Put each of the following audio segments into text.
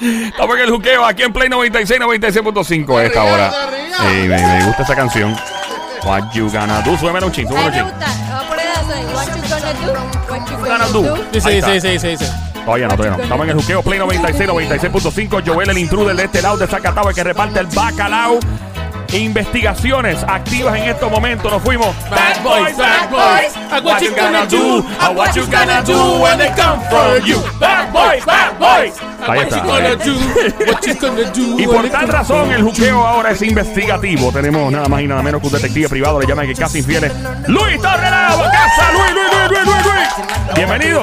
Estamos en el juqueo aquí en Play 96, 96.5 a esta hora. Sí, me, me gusta esa canción. What you gonna do? Súbeme un ching, A súbeme un ching. What you gonna do? What you Gonna. Todavía no, todavía no. Estamos en el juqueo Play 96, 96.5. Joel, el intruder de este lado de Zacatau, el que reparte el bacalao. Investigaciones activas en estos momentos. Nos fuimos. Bad boys, bad boys. And what you gonna do? And what you gonna do when they come for you? Bad boys, bad boys. Ahí What you está. gonna do? What you gonna do? Y por tal razón el juqueo ahora es investigativo. Tenemos nada más y nada menos que un detective privado, le llaman que casi infieles. Luis Torre la casa, Luis, Luis, Luis, Luis, Luis, Luis. Bienvenido.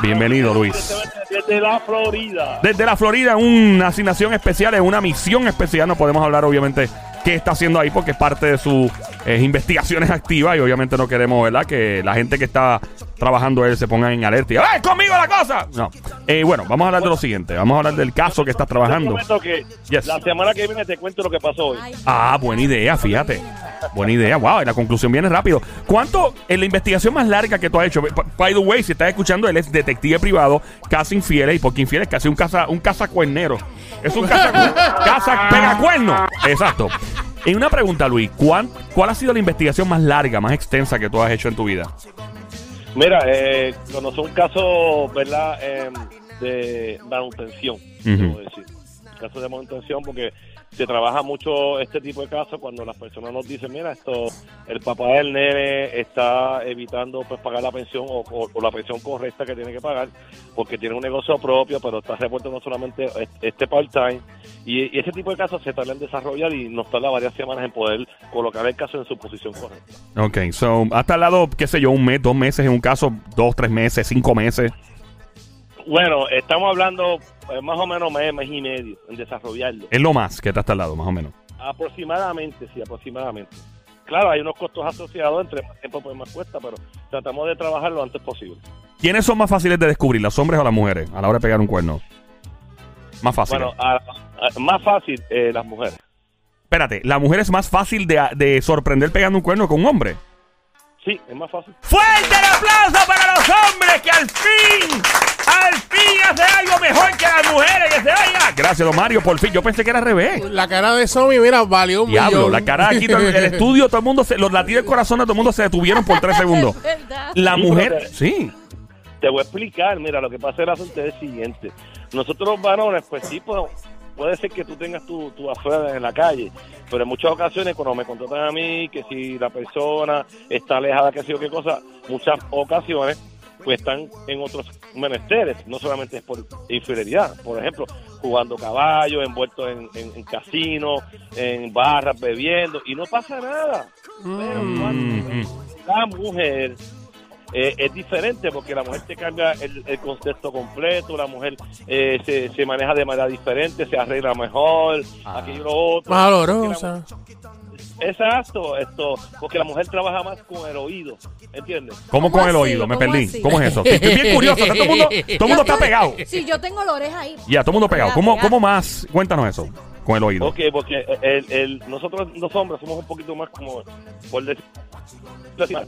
Bienvenido, Luis. Desde la Florida. Desde la Florida, una asignación especial, es una misión especial. No podemos hablar, obviamente, qué está haciendo ahí porque es parte de sus eh, investigaciones activas y obviamente no queremos, ¿verdad? Que la gente que está trabajando él se ponga en alerta y ¡Ay, conmigo la cosa! No. Eh, bueno, vamos a hablar de lo siguiente. Vamos a hablar del caso que estás trabajando. prometo que Yes. la semana que viene te cuento lo que pasó hoy. Ah, buena idea, fíjate. Buena idea, wow, y la conclusión viene rápido. ¿Cuánto en la investigación más larga que tú has hecho? By the way, si estás escuchando, él es detective privado, casa infieles, y porque infieles casi un casa, un cazacuernero. Es un casa, casa pegacuerno. Exacto. Y una pregunta, Luis, ¿cuán- ¿cuál ha sido la investigación más larga, más extensa que tú has hecho en tu vida? Mira, eh, conocí un caso, ¿verdad? Em, de manutención, debo decir. Caso de manutención porque se trabaja mucho este tipo de casos cuando las personas nos dicen, mira, esto, el papá del nene está evitando pues pagar la pensión o, o- o la pensión correcta que tiene que pagar porque tiene un negocio propio, pero está repuesto no solamente es- este part-time. Y, y ese tipo de casos se tarda en desarrollar y nos tarda varias semanas en poder colocar el caso en su posición correcta. Ok, so, has tardado, qué sé yo, un mes, dos meses en un caso, dos, tres meses, cinco meses. Bueno, estamos hablando más o menos mes, mes y medio en desarrollarlo. Es lo más que te has tardado, más o menos. Aproximadamente, sí, aproximadamente. Claro, hay unos costos asociados, entre más tiempo pues más cuesta, pero tratamos de trabajar lo antes posible. ¿Quiénes son más fáciles de descubrir, los hombres o las mujeres, a la hora de pegar un cuerno? Más fácil. Bueno, a- a- más fácil eh, las mujeres. Espérate, ¿la mujer es más fácil de, de sorprender pegando un cuerno que un hombre? Sí, es más fácil. ¡Fuerte el aplauso para los hombres que al fin, al fin hace algo mejor que las mujeres que se vaya! Gracias, don Mario, por fin. Yo pensé que era al revés. La cara de Somi, mira, valió un Diablo, millón. la cara aquí, todo el estudio, todo el mundo, se, los latidos del corazón de todo el mundo se detuvieron por tres segundos. es verdad. La Sí, mujer, pero- sí. Te voy a explicar, mira, lo que pasa el asunto es el siguiente. Nosotros los varones, pues sí, pues, puede ser que tú tengas tu, tu afuera en la calle, pero en muchas ocasiones cuando me contratan a mí, que si la persona está alejada, que sé yo qué cosa, muchas ocasiones pues están en otros menesteres, no solamente es por infidelidad, por ejemplo, jugando caballo, envueltos en, en, en casinos, en barras, bebiendo, y no pasa nada. Pero cuando Mm, mm. la mujer eh, es diferente porque la mujer te cambia el, el concepto completo, la mujer eh, se, se maneja de manera diferente, se arregla mejor, Ah. aquello otro. Más olorosa. Exacto, esto, porque la mujer trabaja más con el oído, ¿entiendes? ¿Cómo ¿Cómo con el oído? Me ¿Cómo perdí. así? ¿Cómo es eso? Estoy bien curioso. Todo el mundo, todo el mundo está pegado. Sí, yo tengo la oreja ahí. Ya, todo el mundo pegado. ¿Cómo. ¿Cómo más? Cuéntanos eso, con el oído. Ok, porque el, el, nosotros los hombres somos un poquito más como, por decir,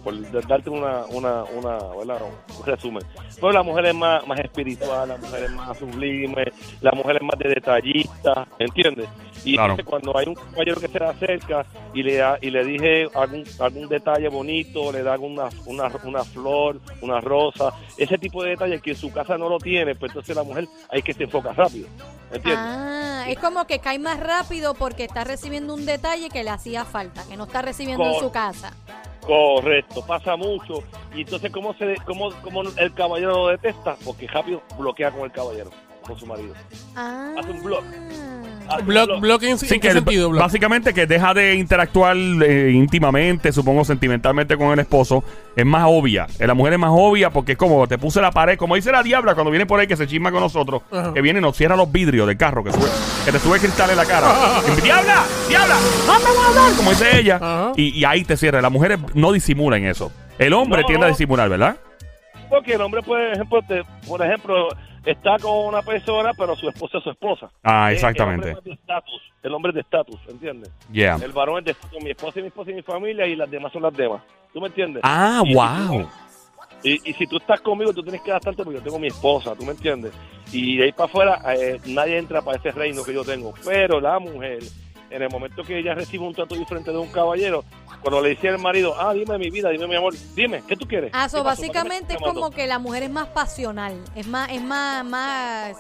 por darte una, una, una, ¿verdad? un resumen. Pero la mujer es más, más espiritual, la mujer es más sublime, la mujer es más de detallista, ¿entiendes? Y Claro. entonces cuando hay un caballero que se le acerca y le da, y le dije algún, algún detalle bonito, le da una, una, una flor, una rosa, ese tipo de detalles que en su casa no lo tiene, pues entonces la mujer hay que se enfoca rápido, ¿entiendes? Ah, es como que cae más rápido porque está recibiendo un detalle que le hacía falta, que no está recibiendo en su casa. Correcto, pasa mucho. Y entonces, ¿cómo, se, cómo, cómo el caballero lo detesta? Porque rápido bloquea con el caballero, con su marido. Ah. Hace un blog. Un Block, blog. block en, Sí, ¿en que qué sentido, block? básicamente que deja de interactuar eh, íntimamente, supongo sentimentalmente con el esposo, es más obvia. Eh, La mujer es más obvia porque es como te puse la pared, como dice la diabla cuando viene por ahí que se chisma con nosotros, Ajá. que viene y nos cierra los vidrios del carro, que, sube- que te sube cristal en la cara. Y, ¡Diabla! ¡Diabla! ¡No me voy a hablar! Como dice ella. Y, y ahí te cierra. Las mujeres no disimulan eso. El hombre No, tiende a disimular, ¿verdad? Porque el hombre, por ejemplo, te- por ejemplo está con una persona, pero su esposa es su esposa. Ah, exactamente. El hombre es de estatus, el hombre es de estatus, ¿entiendes? Yeah. El varón es de estatus, mi esposa y mi esposa y mi familia y las demás son las demás. ¿Tú me entiendes? Ah, Y si wow. tú- Y, y si tú estás conmigo, tú tienes que adaptarte porque yo tengo mi esposa, ¿tú me entiendes? Y de ahí para afuera, eh, nadie entra para ese reino que yo tengo. Pero la mujer, en el momento que ella recibe un trato diferente de un caballero, cuando le dice al marido, ah, dime mi vida, dime mi amor, dime, ¿qué tú quieres? Ah, ¿Qué so, básicamente es como que la mujer es más pasional, es más, es más, más...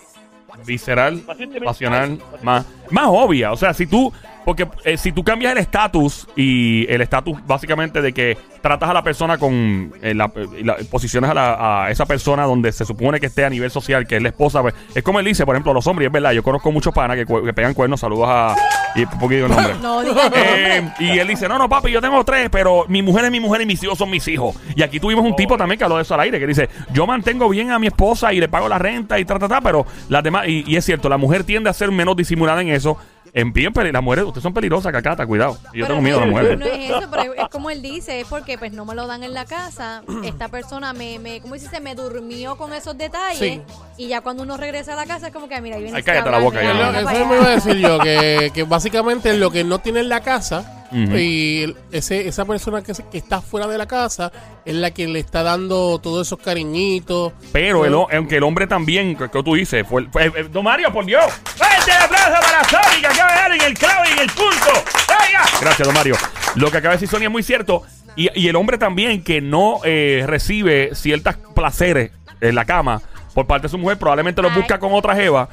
Visceral, pasional, más más, más obvia. O sea, si tú, porque eh, si tú cambias el estatus y el estatus básicamente de que tratas a la persona con eh, la, eh, la- posiciones a, la- a esa persona donde se supone que esté a nivel social, que es la esposa, pues, es como él dice, por ejemplo, los hombres, es verdad, yo conozco muchos panas que, que pegan cuernos, saludos a, y porque digo el nombre. No, Eh, y él dice, no, no, papi, yo tengo tres, pero mi mujer es mi mujer y mis hijos son mis hijos. Y aquí tuvimos un tipo también que habló de eso al aire, que dice, yo mantengo bien a mi esposa y le pago la renta y ta, ta, ta, pero las demás, y, y es cierto, la mujer tiende a ser menos disimulada en eso. En bien, las mujeres, ustedes son peligrosas, cacata, cuidado. Yo Pero tengo miedo a las mujeres. No es eso, pero es como él dice, es porque pues no me lo dan en la casa. Esta persona me, me ¿cómo dice? Me durmió con esos detalles. Sí. Y ya cuando uno regresa a la casa es como que, mira, ahí viene Ay, este cállate la boca ya, ah, no. Eso me iba a decir yo, que, que básicamente lo que no tiene en la casa y ese, esa persona que, que está fuera de la casa es la que le está dando todos esos cariñitos. Pero el, ho- aunque el hombre también, que, que tú dices, fue, fue- eh, Don Mario, por Dios. ¡Fuerte aplauso para Sony, que acaba de dar en el clavo y en el punto! ¡Venga! Gracias, Don Mario. Lo que acaba de decir Sonia es muy cierto. Y, y el hombre también que no eh, recibe ciertos placeres en la cama por parte de su mujer, probablemente los Ay. busca con otra jeva,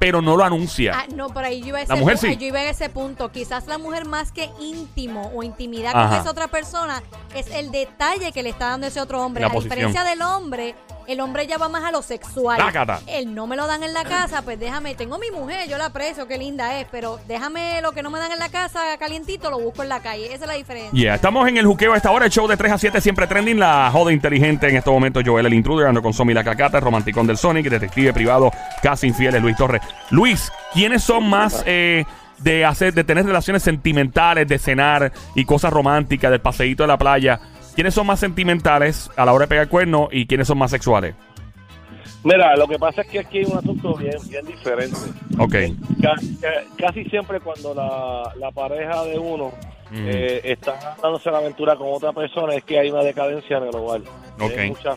pero no lo anuncia. Ah, no, por ahí yo iba a ese, La mujer sí. yo iba a ese punto. Quizás la mujer más que íntimo o intimidad Ajá. con esa otra persona es el detalle que le está dando ese otro hombre. La a posición. diferencia del hombre, el hombre ya va más a lo sexual. Tácata. Él no me lo dan en la casa, pues déjame, tengo mi mujer, yo la aprecio, qué linda es, pero déjame lo que no me dan en la casa calientito, lo busco en la calle. Esa es la diferencia. Yeah, estamos en el juqueo a esta hora, el show de 3 a 7 siempre trending, la joda inteligente en este momento, Joel el intruder, ando con Somi la cacata, el romanticón del Sonic, detective privado, casi infieles, Luis Torres. Luis, ¿quiénes son más eh, de hacer, de tener relaciones sentimentales, de cenar y cosas románticas, del paseíto de la playa? ¿Quiénes son más sentimentales a la hora de pegar cuerno y quiénes son más sexuales? Mira, lo que pasa es que aquí hay un asunto bien, bien diferente. Ok. Ca- casi siempre cuando la, la pareja de uno Mm. eh, está dándose la aventura con otra persona es que hay una decadencia en el hogar. Ok. Hay mucha-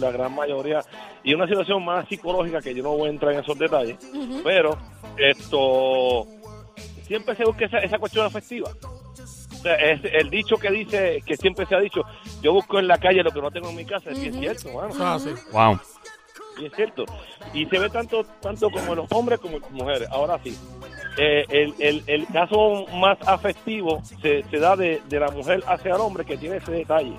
la gran mayoría. Y una situación más psicológica que yo no voy a entrar en esos detalles, pero esto siempre se busca esa, esa cuestión afectiva. Es el dicho que dice, que siempre se ha dicho, yo busco en la calle lo que no tengo en mi casa, es bien Ujú. cierto, mano. Es así. Wow. Y es cierto. Y se ve tanto tanto como en los hombres como en las mujeres. Ahora sí, eh, el, el, el caso más afectivo se, se da de, de la mujer hacia el hombre que tiene ese detalle.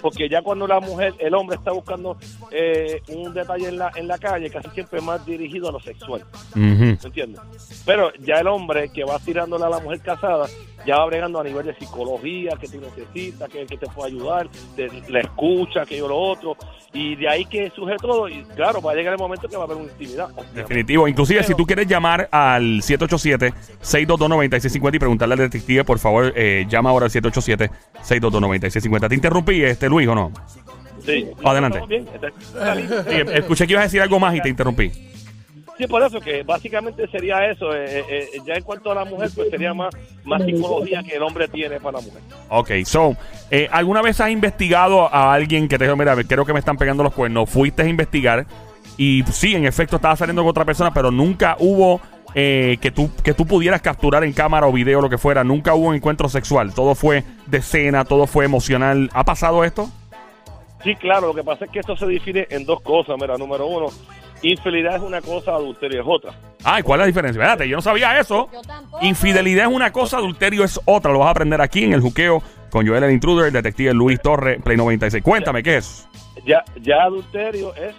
Porque ya cuando la mujer, el hombre está buscando eh, un detalle en la, en la calle, casi siempre es más dirigido a lo sexual. Ujú. ¿Me entiendes? Pero ya el hombre que va tirándole a la mujer casada, ya va bregando a nivel de psicología, que tú necesitas, que, que te puede ayudar, de, la escucha, que yo lo otro, y de ahí que surge todo, y claro, va a llegar el momento que va a haber una intimidad. Definitivo. Inclusive, si tú quieres llamar al 787-622-9650 y preguntarle al detective, por favor, eh, llama ahora al 787-622-9650. ¿Te interrumpí, este Luis, o no? Sí. Adelante. Estamos bien, está- está listo. Sí, escuché que ibas a decir algo más y te interrumpí. Sí, por eso que básicamente sería eso. eh, eh, eh, ya en cuanto a la mujer, pues sería más, más psicología que el hombre tiene para la mujer. Ok, so, eh, ¿alguna vez has investigado a alguien que te dijo, mira, creo que me están pegando los cuernos? Fuiste a investigar y sí, en efecto, estaba saliendo con otra persona, pero nunca hubo eh, que, tú, que tú pudieras capturar en cámara o video, lo que fuera. Nunca hubo un encuentro sexual. Todo fue de cena, todo fue emocional. ¿Ha pasado esto? Sí, claro, lo que pasa es que esto se define en dos cosas. Mira, número uno, infidelidad es una cosa, adulterio es otra. Ay, ¿cuál es la diferencia? Espérate, yo no sabía eso. Yo tampoco. Infidelidad es una cosa, adulterio es otra. Lo vas a aprender aquí en el juqueo con Joel el Intruder, el detective Luis Torre, Play 96. Cuéntame, ¿qué es? Ya, ya adulterio es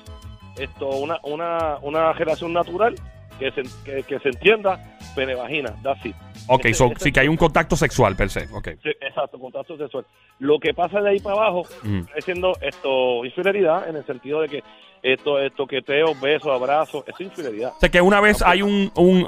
esto una, una, una relación natural que se, que, que se entienda pene vagina, that's it. Ok, so, sí que hay un contacto sexual per se. Ok. Sí, exacto, contacto sexual. Lo que pasa de ahí para abajo Ujú. es siendo esto infidelidad en el sentido de que esto es toqueteos, besos, abrazos, es infidelidad. O sea, que una vez hay un, un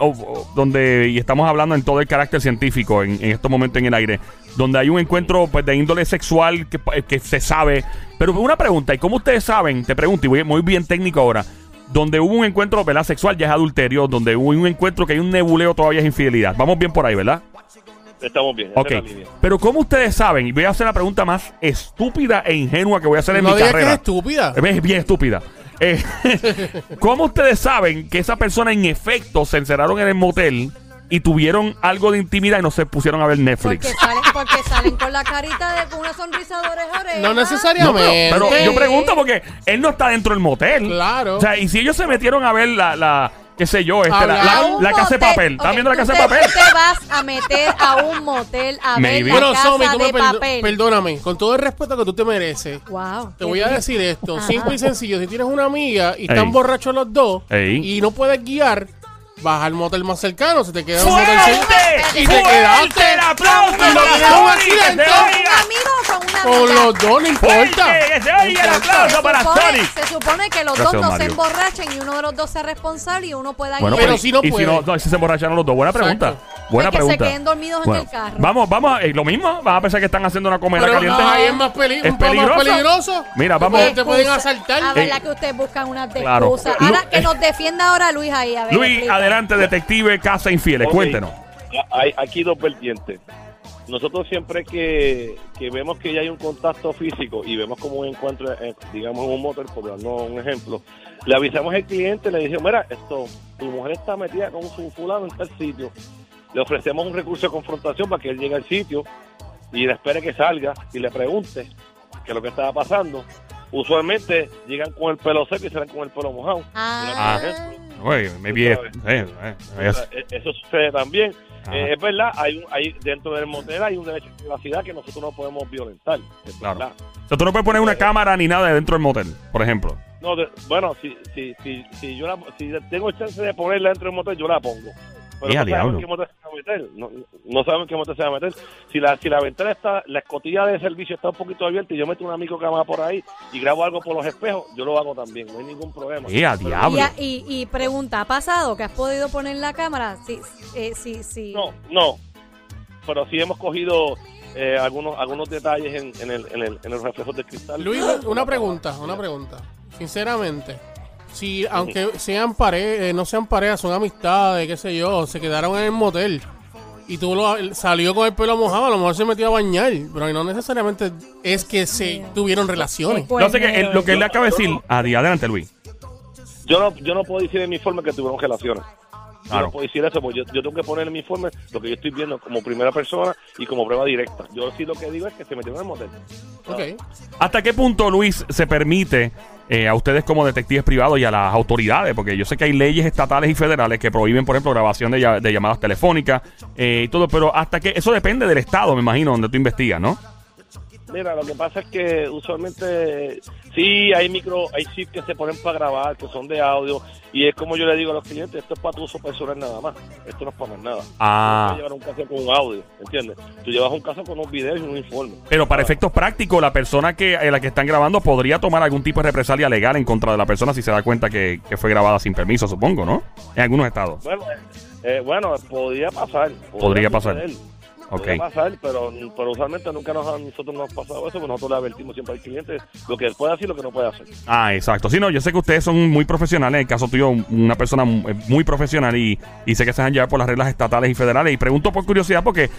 donde, y estamos hablando en todo el carácter científico en, en estos momentos en el aire, donde hay un encuentro pues de índole sexual que, pa- que se sabe. Pero una pregunta, ¿y cómo ustedes saben? Te pregunto, y voy muy bien técnico ahora. Donde hubo un encuentro ¿verdad? sexual ya es adulterio, donde hubo un encuentro que hay un nebuleo todavía es infidelidad. Vamos bien por ahí, ¿verdad? Estamos bien. Ok. es. Pero ¿cómo ustedes saben? Y voy a hacer la pregunta más estúpida e ingenua que voy a hacer en No mi digas que es carrera. estúpida. Es bien estúpida. Eh, ¿Cómo ustedes saben que esa persona en efecto se encerraron en el motel y tuvieron algo de intimidad y no se pusieron a ver Netflix? Porque salen, porque salen con la carita de con una sonrisa de oreja a oreja. No No, necesariamente. pero, pero yo pregunto porque él no está dentro del motel. Claro. O sea, y si ellos se metieron a ver la, la qué sé yo, este, la, casa de papel. ¿Están Ok, viendo la tú casa de te- papel? Te vas a meter a un motel a ver Maybe. la Bueno, casa Somi, tú me de papel. perdóname, con todo el respeto que tú te mereces, Wow. te voy a decir esto, Ajá. simple y sencillo, si tienes una amiga y Ey. están borrachos los dos Ey. y no puedes guiar, vas al motel más cercano, se te queda un motel ¡Fuerte! y te quedaste el aplauso y lo para tienes un Sony, accidente ¿Con un oiga! amigo o con una con amiga? los dos, no importa. ¡Fuerte! ¡Que se oiga el aplauso para supone, Sonic! se supone que los Gracias, dos no Mario. se emborrachen y uno de los dos sea responsable y uno pueda Bueno, guiar. Pero y- si no y puede. si no, no, si se emborracharon los dos. Buena pregunta. Exacto. Buena que se queden dormidos en el carro. Vamos, vamos, eh, lo mismo. Van a pensar que están haciendo una comida Pero caliente. no, ahí es más peli- Es un más peligroso. Mira, vamos. te pueden asaltar. A ver, Eh, la que ustedes buscan unas de claro. Ahora que nos defienda ahora Luis ahí. A ver, Luis, explica. adelante, detective Casa Infieles. Cuéntenos. Hay aquí dos vertientes. Nosotros siempre que, que vemos que ya hay un contacto físico y vemos como un encuentro, eh, digamos, en un motor, por darnos un ejemplo, le avisamos al cliente, le decimos, mira, esto, tu mujer está metida con su fulano en tal sitio. Le ofrecemos un recurso de confrontación para que él llegue al sitio y le espere que salga y le pregunte qué es lo que estaba pasando. Usualmente llegan con el pelo seco y salen con el pelo mojado. Ah. Ejemplo. Oye, me vi. eh, eh, eh, Eh, Eso sucede también. Eh, es verdad, hay, un, hay dentro del motel hay un derecho de privacidad que nosotros no podemos violentar. es Claro. verdad. O sea, tú no puedes poner una cámara ni nada dentro del motel, por ejemplo. No, de- bueno, si, si, si, si yo la, si tengo chance de ponerla dentro del motel, yo la pongo. Pero ¡Ya, no sabemos qué motel se va a meter. No, no sabemos qué motel se va a meter. Si la, si la ventana está, la escotilla de servicio está un poquito abierta y yo meto un amigo que va por ahí y grabo algo por los espejos, yo lo hago también. No hay ningún problema. ¡Eh, a Pero- diablo! Y, y, pregunta, ¿ha pasado que has podido poner la cámara? Sí, eh, sí, sí. No, no. Pero sí hemos cogido eh, algunos algunos detalles en, en, el, en, el, en los reflejos de cristal. Luis, una pregunta, una pregunta. Sinceramente, si aunque sean parejas, no sean parejas, son amistades, qué sé yo, se quedaron en el motel y tú lo, salió con el pelo mojado, a lo mejor se metió a bañar, pero no necesariamente es que se tuvieron relaciones. No sé lo que él le acaba de decir. Adelante, Luis. Yo no, yo no puedo decir en mi informe que tuvieron relaciones. Yo Claro. no puedo decir eso, porque yo, yo tengo que poner en mi informe lo que yo estoy viendo como primera persona y como prueba directa. Yo sí lo que digo es que se metieron en el motel. Ok. ¿Hasta qué punto, Luis, se permite eh, a ustedes como detectives privados y a las autoridades? Porque yo sé que hay leyes estatales y federales que prohíben, por ejemplo, grabación de, de llamadas telefónicas eh, y todo, pero hasta que eso depende del estado, me imagino, donde tú investigas, ¿no? Mira, lo que pasa es que usualmente sí hay micro, hay chips que se ponen para grabar, que son de audio, y es como yo le digo a los clientes, esto es para tu uso personal nada más, esto no es para más nada. Ah. No llevar un caso con un audio, ¿entiendes? Tú llevas un caso con un video y un informe. Pero para efectos prácticos, la persona que eh, la que están grabando podría tomar algún tipo de represalia legal en contra de la persona si se da cuenta que, que fue grabada sin permiso, supongo, ¿no? En algunos estados. Bueno, eh, bueno, podría pasar. Podría pasar. suceder, Ok. Podría pasar, pero, pero usualmente nunca nos ha- nosotros nos ha pasado eso, porque nosotros le advertimos siempre al cliente lo que puede hacer y lo que no puede hacer. Ah, exacto. Sí, no, yo sé que ustedes son muy profesionales. En el caso tuyo, una persona eh, muy profesional y, y sé que se han llevado por las reglas estatales y federales. Y pregunto por curiosidad porque,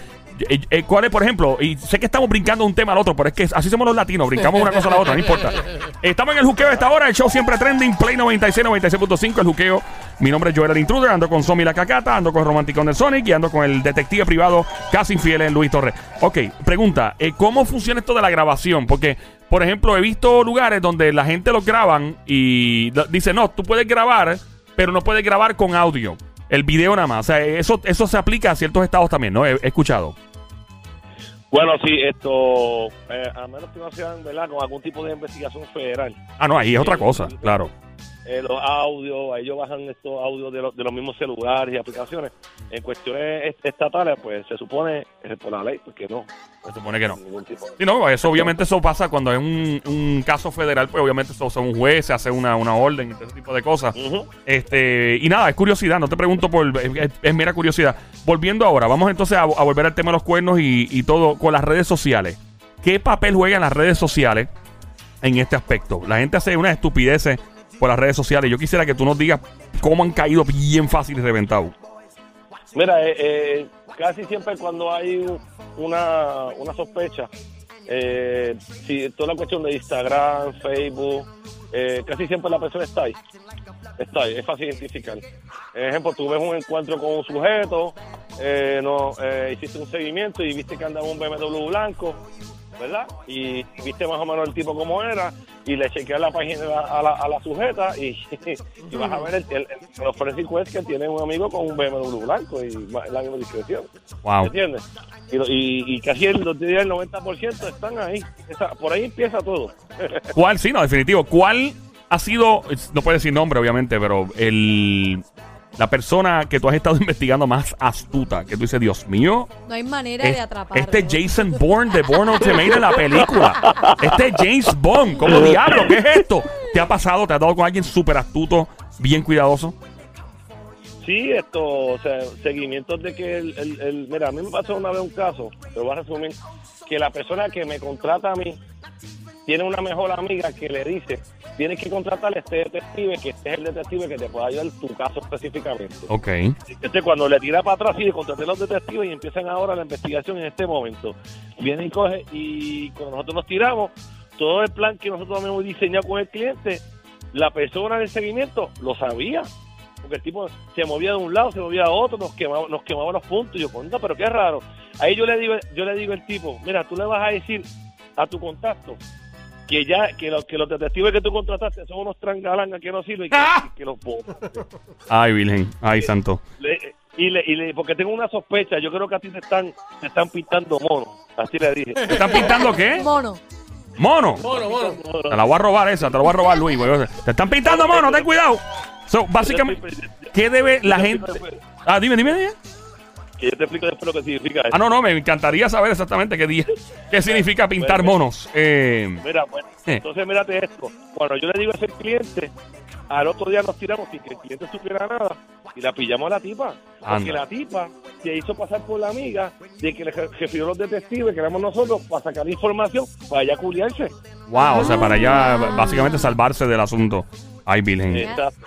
eh, eh, ¿cuál es, por ejemplo? Y sé que estamos brincando de un tema al otro, pero es que así somos los latinos, brincamos una cosa a la otra, no importa. Estamos en el juqueo a esta hora, el show siempre trending, Play 96, 96.5, el juqueo. Mi nombre es Joel el Intruder, ando con Somi la Cacata, ando con Romanticón del Sonic y ando con el detective privado casi infiel en Luis Torres. Ok, pregunta, eh, ¿cómo funciona esto de la grabación? Porque, por ejemplo, he visto lugares donde la gente los graban y lo- dice, no, tú puedes grabar, pero no puedes grabar con audio. El video nada más. O sea, eso, eso se aplica a ciertos estados también, ¿no? He, he escuchado. Bueno, sí, esto, eh, a menos que no sean, ¿verdad?, con algún tipo de investigación federal. Ah, no, ahí es otra Sí, cosa, claro. Eh, los audios, ellos bajan estos audios de, los- de los mismos celulares y aplicaciones. En cuestiones est- estatales, pues se supone, eh, por la ley, porque no. Se supone que no. Sí, no, eso obviamente eso pasa cuando es un, un caso federal, pues obviamente eso son un juez, se hace una, una orden y todo ese tipo de cosas. Este, y nada, es curiosidad, no te pregunto por. Es, es- es mera curiosidad. Volviendo ahora, vamos entonces a, a volver al tema de los cuernos y, y todo con las redes sociales. ¿Qué papel juegan las redes sociales en este aspecto? La gente hace unas estupideces por las redes sociales. Yo quisiera que tú nos digas cómo han caído bien fácil y reventado. Mira, eh, eh, casi siempre cuando hay una, una sospecha, eh, si toda la cuestión de Instagram, Facebook, eh, casi siempre la persona está ahí. Está ahí, es fácil identificar. Ejemplo, tú ves un encuentro con un sujeto, eh, no, eh, hiciste un seguimiento y viste que andaba un BMW blanco, ¿verdad? Y viste más o menos el tipo como era y le chequeas la página a la, a la, sujeta y, y vas a ver el, el, el, los frescos es que tiene un amigo con un BMW blanco y la misma discreción. Wow. ¿Entiendes? Y, lo- y, y casi el, el 90% están ahí. Esa- por ahí empieza todo. ¿Cuál? Sí, no, definitivo. ¿Cuál ha sido, no puedes decir nombre, obviamente, pero el la persona que tú has estado investigando más astuta? Que tú dices, Dios mío, No hay manera de es- atraparlo. este Jason Bourne de Bourne Ultimate la película. Este James Bond, ¿cómo diablo? ¿Qué es esto? ¿Te ha pasado? ¿Te has dado con alguien súper astuto, bien cuidadoso? Sí, esto, o sea, seguimientos de que el, el, el- mira, a mí me pasó una vez un caso, te voy a resumir, que la persona que me contrata a mí tiene una mejor amiga que le dice, tienes que contratar a este detective, que este es el detective que te puede ayudar en tu caso específicamente. Ok. Este cuando le tira para atrás y le contraté a los detectives y empiezan ahora la investigación en este momento. Viene y coge y cuando nosotros nos tiramos, todo el plan que nosotros hemos diseñado con el cliente, la persona del seguimiento lo sabía. Porque el tipo se movía de un lado, se movía a otro, nos quemaba, nos quemaba los puntos. Y yo, conta, pero qué raro. Ahí yo le digo, yo le digo al tipo, mira, tú le vas a decir a tu contacto que ya, que los, que los detectives que tú contrataste son unos trangalangas que no sirven y que, ¡Ah! que los botas. Ay, Virgen. Ay, santo. Le- y le, y le, porque tengo una sospecha, yo creo que a ti te están, te están pintando mono. Así le dije. ¿Te están pintando qué? Mono. Mono. Bueno, bueno. Te la voy a robar esa, te la voy a robar, Luis. Te están pintando mono, ten cuidado. So, básicamente, ¿qué debe la gente? Ah, dime, dime, dime. Que yo te explico después lo que significa eso. Ah, no, no, me encantaría saber exactamente qué día, qué significa pintar monos. Eh, Mira, bueno, Eh. entonces mírate esto. Cuando yo le digo a ese cliente, al otro día nos tiramos sin que el cliente supiera nada y la pillamos a la tipa. Porque Anda. la tipa se hizo pasar por la amiga de que le re- refirió los detectives, que éramos nosotros, para sacar información, para ella culiarse. wow, o sea, para ya básicamente salvarse del asunto. Ay, Virgen. Exacto.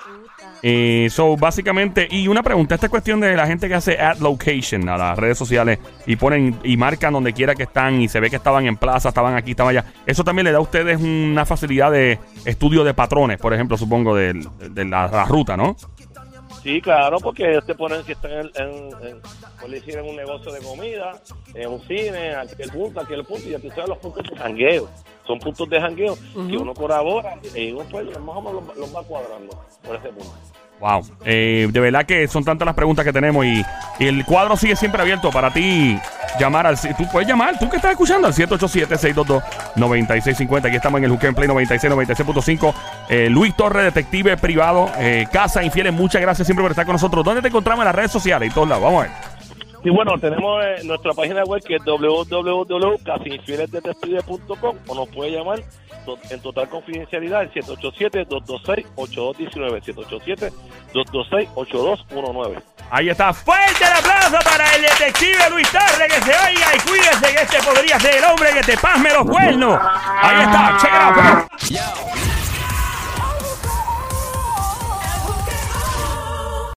Eh, so, básicamente, y una pregunta, esta cuestión de la gente que hace ad location a las redes sociales y ponen y marcan donde quiera que están y se ve que estaban en plaza, estaban aquí, estaban allá. Eso también le da a ustedes una facilidad de estudio de patrones, por ejemplo, supongo, de, la, la ruta, ¿no? Sí, claro, porque ellos te ponen si están en, en, en, por decir, en un negocio de comida, en un cine, aquí el punto, aquí el punto, y ya tú sabes los puntos de jangueo. Son puntos de jangueo que uno colabora y uno pues más o menos los, los va cuadrando por ese punto. Wow. Eh, de verdad que son tantas las preguntas que tenemos y, el cuadro sigue siempre abierto para ti llamar al... Tú puedes llamar, tú que estás escuchando al 787-622-9650. Aquí estamos en el Hookah Play 96, 96.5. Eh, Luis Torre, detective privado, eh, Casa Infieles, muchas gracias siempre por estar con nosotros. ¿Dónde te encontramos en las redes sociales y todos lados? Vamos a ver. Y bueno, tenemos eh, nuestra página web que es www.casinfielesdetectives.com o nos puede llamar en total confidencialidad al 787-226-8219. 787-226-8219. Ahí está. Fuerte el aplauso para el detective Luis Torre. Que se oiga y cuídese que este podría ser el hombre que te pasme los cuernos. Ahí está. Check it out.